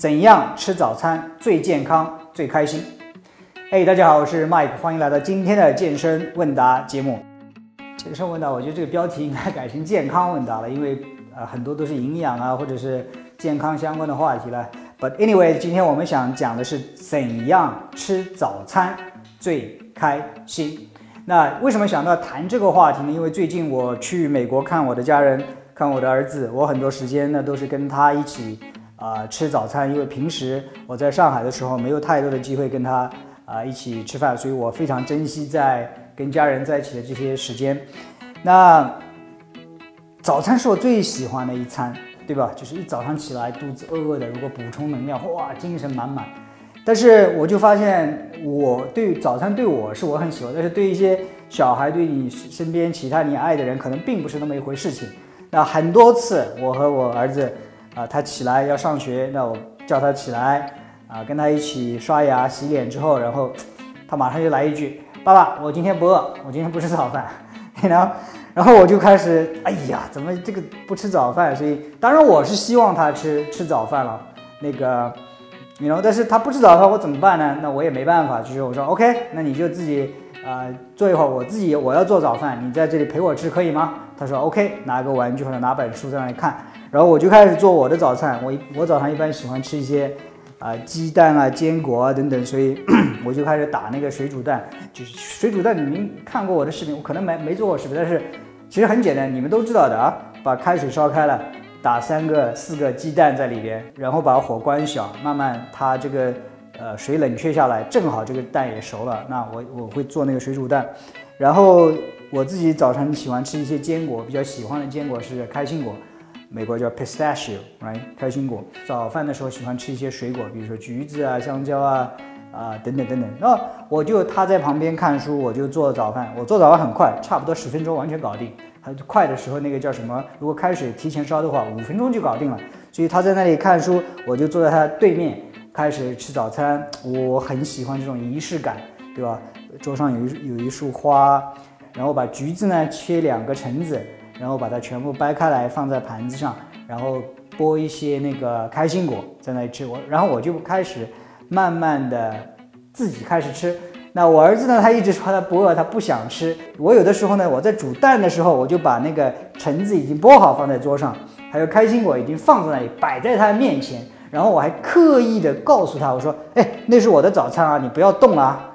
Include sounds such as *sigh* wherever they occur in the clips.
怎样吃早餐最健康、最开心？哎，大家好，我是 Mike，欢迎来到今天的健身问答节目。健身问答，我觉得这个标题应该改成健康问答了，因为呃很多都是营养啊或者是健康相关的话题了。But anyway，今天我们想讲的是怎样吃早餐最开心。那为什么想到谈这个话题呢？因为最近我去美国看我的家人，看我的儿子，我很多时间呢都是跟他一起。啊，吃早餐，因为平时我在上海的时候没有太多的机会跟他啊一起吃饭，所以我非常珍惜在跟家人在一起的这些时间。那早餐是我最喜欢的一餐，对吧？就是一早上起来肚子饿饿的，如果补充能量，哇，精神满满。但是我就发现，我对早餐对我是我很喜欢，但是对一些小孩，对你身边其他你爱的人，可能并不是那么一回事情。那很多次，我和我儿子。啊，他起来要上学，那我叫他起来，啊，跟他一起刷牙、洗脸之后，然后他马上就来一句：“爸爸，我今天不饿，我今天不吃早饭。*laughs* ”然后，然后我就开始，哎呀，怎么这个不吃早饭？所以，当然我是希望他吃吃早饭了。那个，你然后，但是他不吃早饭，我怎么办呢？那我也没办法，就是我说，OK，那你就自己啊，坐一会儿，我自己我要做早饭，你在这里陪我吃，可以吗？他说 OK，拿个玩具或者拿本书在那里看。然后我就开始做我的早餐，我我早上一般喜欢吃一些啊鸡蛋啊坚果啊等等，所以 *clears throat* 我就开始打那个水煮蛋，就是水煮蛋。你们看过我的视频，我可能没没做过视频，但是其实很简单，你们都知道的啊。把开水烧开了，打三个四个鸡蛋在里边，然后把火关小，慢慢它这个呃水冷却下来，正好这个蛋也熟了。那我我会做那个水煮蛋，然后我自己早晨喜欢吃一些坚果，比较喜欢的坚果是开心果。美国叫 pistachio，right？开心果。早饭的时候喜欢吃一些水果，比如说橘子啊、香蕉啊、啊等等等等。那我就他在旁边看书，我就做早饭。我做早饭很快，差不多十分钟完全搞定。很快的时候那个叫什么？如果开水提前烧的话，五分钟就搞定了。所以他在那里看书，我就坐在他对面开始吃早餐。我很喜欢这种仪式感，对吧？桌上有一有一束花，然后把橘子呢切两个橙子。然后把它全部掰开来放在盘子上，然后剥一些那个开心果在那里吃。我然后我就开始慢慢的自己开始吃。那我儿子呢，他一直说他不饿，他不想吃。我有的时候呢，我在煮蛋的时候，我就把那个橙子已经剥好放在桌上，还有开心果已经放在那里摆在他面前。然后我还刻意的告诉他，我说：“哎，那是我的早餐啊，你不要动啊。”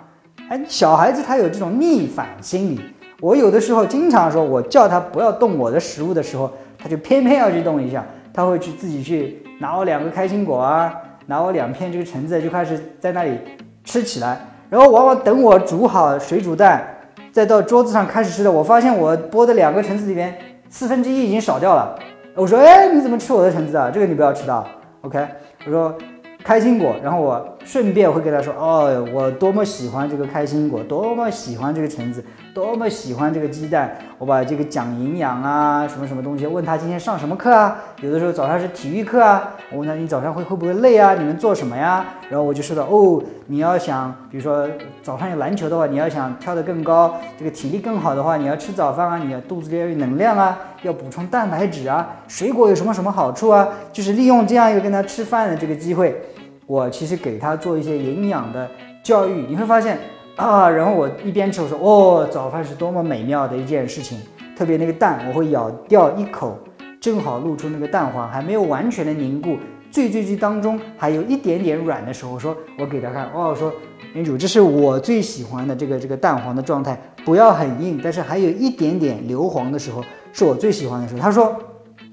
哎，小孩子他有这种逆反心理。我有的时候经常说，我叫他不要动我的食物的时候，他就偏偏要去动一下。他会去自己去拿我两个开心果啊，拿我两片这个橙子，就开始在那里吃起来。然后往往等我煮好水煮蛋，再到桌子上开始吃的，我发现我剥的两个橙子里面四分之一已经少掉了。我说，哎，你怎么吃我的橙子啊？这个你不要吃的。OK，我说。开心果，然后我顺便会跟他说，哦，我多么喜欢这个开心果，多么喜欢这个橙子，多么喜欢这个鸡蛋。我把这个讲营养啊，什么什么东西，问他今天上什么课啊？有的时候早上是体育课啊，我问他你早上会会不会累啊？你们做什么呀？然后我就说到，哦，你要想，比如说早上有篮球的话，你要想跳得更高，这个体力更好的话，你要吃早饭啊，你要肚子里要有能量啊，要补充蛋白质啊，水果有什么什么好处啊？就是利用这样一个跟他吃饭的这个机会。我其实给他做一些营养的教育，你会发现啊，然后我一边吃，我说哦，早饭是多么美妙的一件事情，特别那个蛋，我会咬掉一口，正好露出那个蛋黄，还没有完全的凝固，最最最当中还有一点点软的时候，我说我给他看，哦，说女主，这是我最喜欢的这个这个蛋黄的状态，不要很硬，但是还有一点点硫磺的时候，是我最喜欢的时候。他说，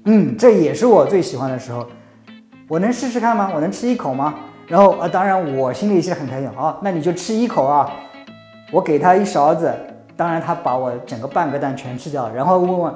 嗯，这也是我最喜欢的时候。我能试试看吗？我能吃一口吗？然后啊，当然我心里是很开心啊。那你就吃一口啊。我给他一勺子，当然他把我整个半个蛋全吃掉了。然后问问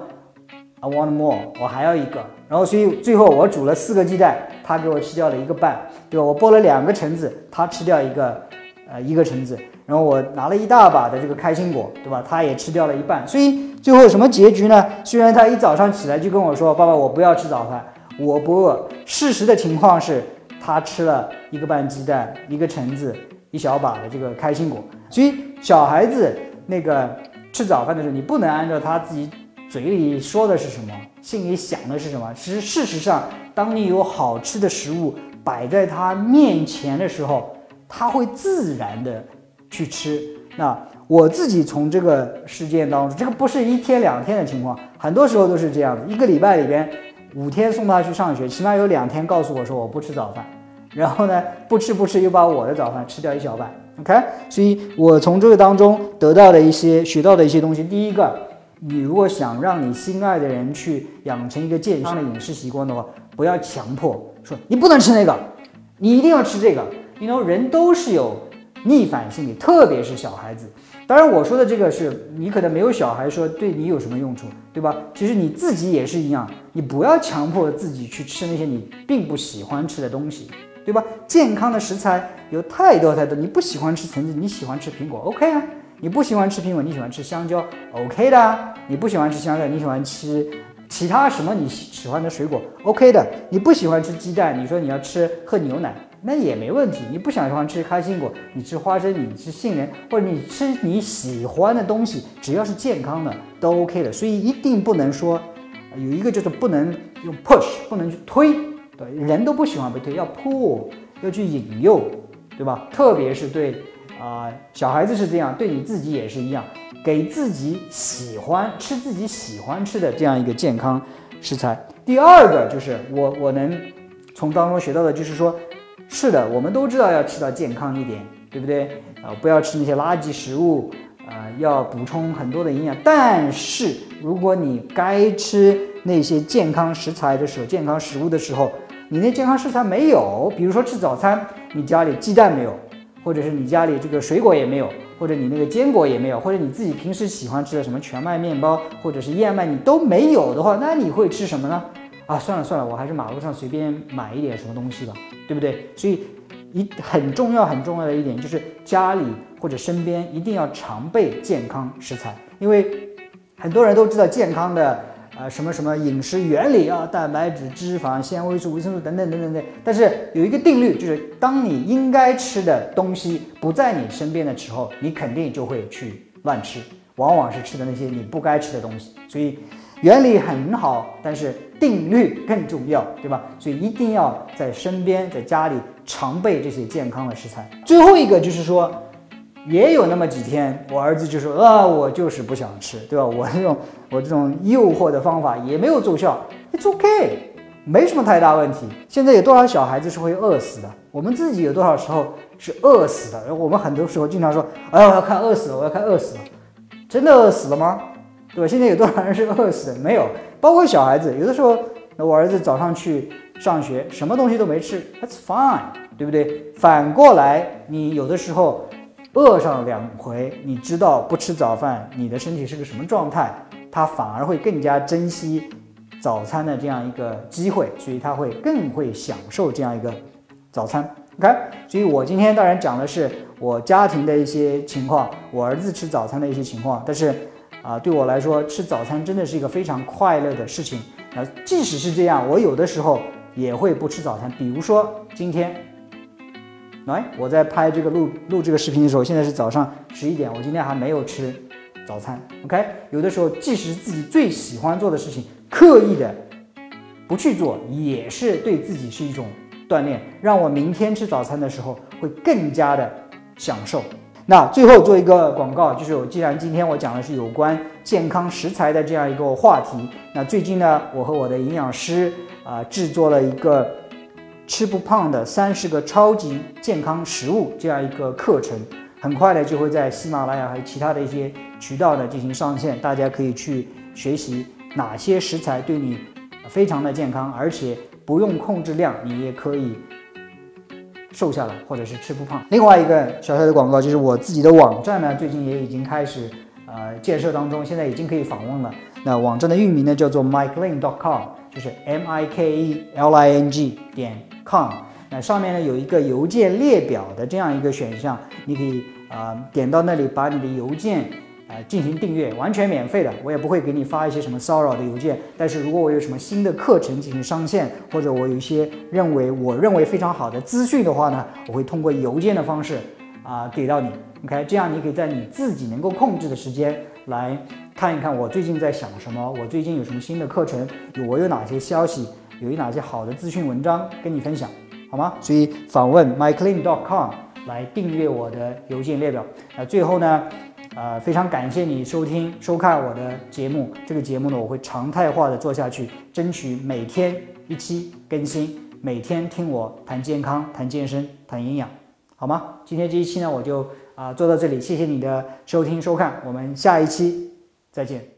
，I want more，我还要一个。然后所以最后我煮了四个鸡蛋，他给我吃掉了一个半，对吧？我剥了两个橙子，他吃掉一个，呃，一个橙子。然后我拿了一大把的这个开心果，对吧？他也吃掉了一半。所以最后什么结局呢？虽然他一早上起来就跟我说，爸爸，我不要吃早饭。我不饿。事实的情况是，他吃了一个半鸡蛋，一个橙子，一小把的这个开心果。所以小孩子那个吃早饭的时候，你不能按照他自己嘴里说的是什么，心里想的是什么。其实事实上，当你有好吃的食物摆在他面前的时候，他会自然的去吃。那我自己从这个事件当中，这个不是一天两天的情况，很多时候都是这样子。一个礼拜里边五天送他去上学，起码有两天告诉我说我不吃早饭，然后呢不吃不吃又把我的早饭吃掉一小半。OK，所以我从这个当中得到的一些学到的一些东西，第一个，你如果想让你心爱的人去养成一个健康的饮食习惯的话，不要强迫说你不能吃那个，你一定要吃这个。因为人都是有逆反心理，特别是小孩子。当然，我说的这个是你可能没有小孩，说对你有什么用处，对吧？其实你自己也是一样，你不要强迫自己去吃那些你并不喜欢吃的东西。对吧？健康的食材有太多太多。你不喜欢吃橙子，你喜欢吃苹果，OK 啊？你不喜欢吃苹果，你喜欢吃香蕉，OK 的。你不喜欢吃香蕉，你喜欢吃其他什么你喜欢的水果，OK 的。你不喜欢吃鸡蛋，你说你要吃喝牛奶，那也没问题。你不想喜欢吃开心果，你吃花生，你吃杏仁，或者你吃你喜欢的东西，只要是健康的都 OK 的。所以一定不能说有一个就是不能用 push，不能去推。对，人都不喜欢被推，要 pull，要去引诱，对吧？特别是对啊，小孩子是这样，对你自己也是一样，给自己喜欢吃自己喜欢吃的这样一个健康食材。第二个就是我我能从当中学到的就是说，是的，我们都知道要吃到健康一点，对不对？啊，不要吃那些垃圾食物，啊，要补充很多的营养。但是如果你该吃那些健康食材的时候，健康食物的时候，你那健康食材没有，比如说吃早餐，你家里鸡蛋没有，或者是你家里这个水果也没有，或者你那个坚果也没有，或者你自己平时喜欢吃的什么全麦面包或者是燕麦你都没有的话，那你会吃什么呢？啊，算了算了，我还是马路上随便买一点什么东西吧，对不对？所以一很重要很重要的一点就是家里或者身边一定要常备健康食材，因为很多人都知道健康的。啊，什么什么饮食原理啊，蛋白质、脂肪、纤维素、维生素等等等等等。但是有一个定律，就是当你应该吃的东西不在你身边的时候，你肯定就会去乱吃，往往是吃的那些你不该吃的东西。所以原理很好，但是定律更重要，对吧？所以一定要在身边，在家里常备这些健康的食材。最后一个就是说。也有那么几天，我儿子就说啊，我就是不想吃，对吧？*laughs* 我这种我这种诱惑的方法也没有奏效，It's OK，没什么太大问题。现在有多少小孩子是会饿死的？我们自己有多少时候是饿死的？我们很多时候经常说，哎，我要看饿死了，我要看饿死了，真的饿死了吗？对吧？现在有多少人是饿死的？没有，包括小孩子，有的时候，那我儿子早上去上学，什么东西都没吃，That's fine，对不对？反过来，你有的时候。饿上两回，你知道不吃早饭，你的身体是个什么状态？他反而会更加珍惜早餐的这样一个机会，所以他会更会享受这样一个早餐。OK，所以我今天当然讲的是我家庭的一些情况，我儿子吃早餐的一些情况。但是啊，对我来说，吃早餐真的是一个非常快乐的事情。那即使是这样，我有的时候也会不吃早餐，比如说今天。来，我在拍这个录录这个视频的时候，现在是早上十一点，我今天还没有吃早餐。OK，有的时候即使自己最喜欢做的事情，刻意的不去做，也是对自己是一种锻炼，让我明天吃早餐的时候会更加的享受。那最后做一个广告，就是我既然今天我讲的是有关健康食材的这样一个话题，那最近呢，我和我的营养师啊制作了一个。吃不胖的三十个超级健康食物这样一个课程，很快的就会在喜马拉雅还有其他的一些渠道呢进行上线，大家可以去学习哪些食材对你非常的健康，而且不用控制量，你也可以瘦下来或者是吃不胖。另外一个小小的广告就是我自己的网站呢，最近也已经开始呃建设当中，现在已经可以访问了。那网站的域名呢叫做 MikeLing.com，就是 M I K E L I N G 点。com，那上面呢有一个邮件列表的这样一个选项，你可以啊点到那里，把你的邮件呃进行订阅，完全免费的，我也不会给你发一些什么骚扰的邮件。但是如果我有什么新的课程进行上线，或者我有一些认为我认为非常好的资讯的话呢，我会通过邮件的方式啊给到你。OK，这样你可以在你自己能够控制的时间来看一看我最近在想什么，我最近有什么新的课程，有我有哪些消息。有哪些好的资讯文章跟你分享好吗？所以访问 myclean.com 来订阅我的邮件列表。那最后呢，呃，非常感谢你收听收看我的节目。这个节目呢，我会常态化的做下去，争取每天一期更新，每天听我谈健康、谈健身、谈营养，好吗？今天这一期呢，我就啊做到这里，谢谢你的收听收看，我们下一期再见。